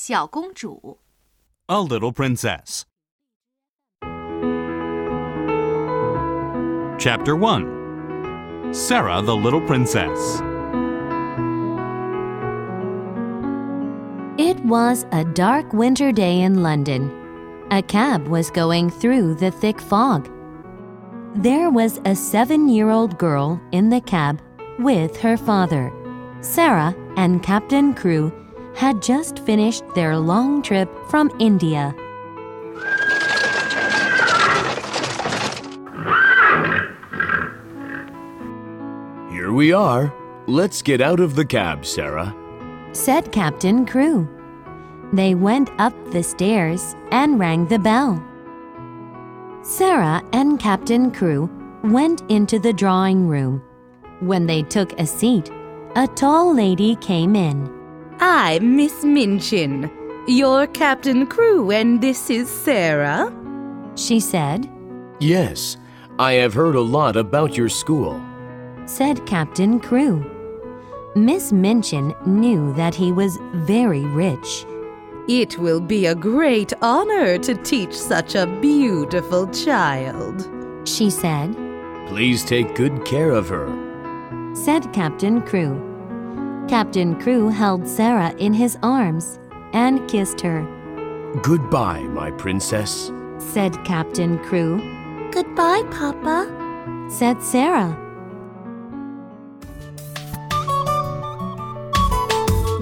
小公主，A Little Princess. Chapter 1 Sarah the Little Princess. It was a dark winter day in London. A cab was going through the thick fog. There was a seven year old girl in the cab with her father. Sarah and Captain Crewe had just finished their long trip from India. Here we are. Let's get out of the cab, Sarah. said Captain Crewe. They went up the stairs and rang the bell. Sarah and Captain Crewe went into the drawing room. When they took a seat, a tall lady came in. I'm Miss Minchin, you're Captain Crewe, and this is Sarah. She said, Yes, I have heard a lot about your school. said Captain Crewe. Miss Minchin knew that he was very rich. It will be a great honor to teach such a beautiful child. She said, Please take good care of her. said Captain Crewe. Captain Crewe held Sarah in his arms and kissed her. Goodbye, my princess. said Captain Crewe, Goodbye, Papa. said Sarah.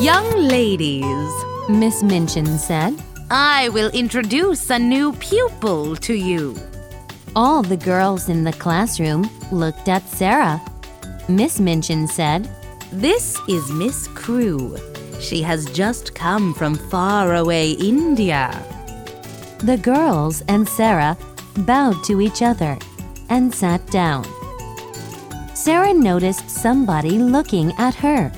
Young ladies, Miss Minchin said. I will introduce a new pupil to you. All the girls in the classroom looked at Sarah. Miss Minchin said, This is Miss Crewe. She has just come from far away India. The girls and Sarah bowed to each other and sat down. Sarah noticed somebody looking at her.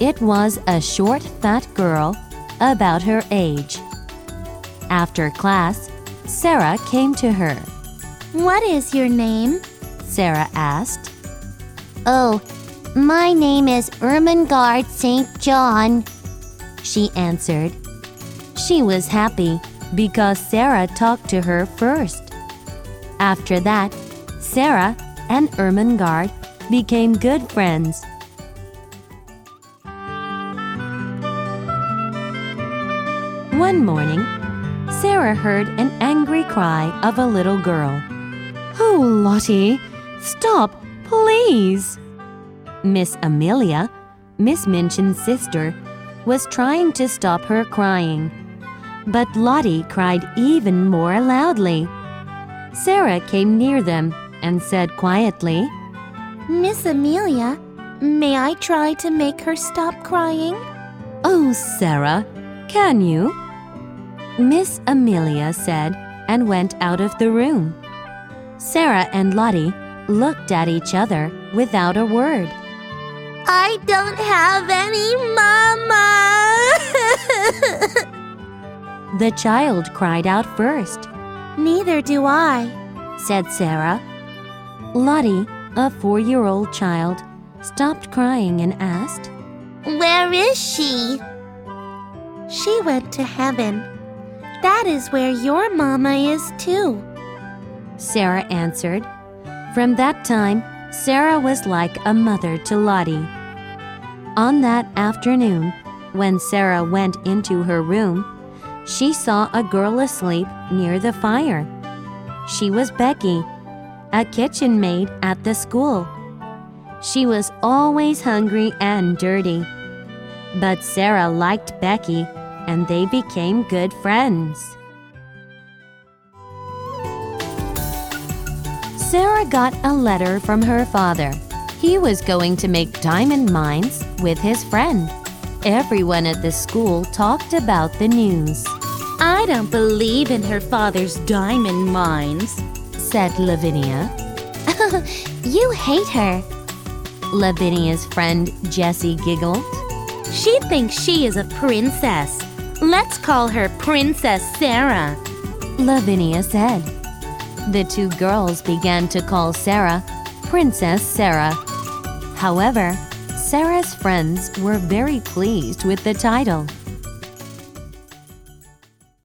It was a short, fat girl about her age. After class, Sarah came to her. What is your name? Sarah asked. Oh, my name is Ermengarde St. John. She answered. She was happy because Sarah talked to her first. After that, Sarah and Ermengarde became good friends. One morning, Sarah heard an angry cry of a little girl. Oh, Lottie, stop, please! Miss Amelia, Miss Minchin's sister, was trying to stop her crying. But Lottie cried even more loudly. Sarah came near them and said quietly, Miss Amelia, may I try to make her stop crying? Oh, Sarah, can you? Miss Amelia said and went out of the room. Sarah and Lottie looked at each other without a word. I don't have any mama. The child cried out first, Neither do I. said Sarah. Lottie, a four year old child, stopped crying and asked, Where is she? She went to heaven. That is where your mama is too. Sarah answered. From that time, Sarah was like a mother to Lottie. On that afternoon, when Sarah went into her room, she saw a girl asleep near the fire. She was Becky, a kitchen maid at the school. She was always hungry and dirty. But Sarah liked Becky, and they became good friends. Sarah got a letter from her father. He was going to make diamond mines with his friend. Everyone at the school talked about the news, I don't believe in her father's diamond mines. said Lavinia. You hate her. Lavinia's friend Jessie giggled. She thinks she is a princess. Let's call her Princess Sarah. Lavinia said. The two girls began to call Sarah Princess Sarah. However, Sarah's friends were very pleased with the title.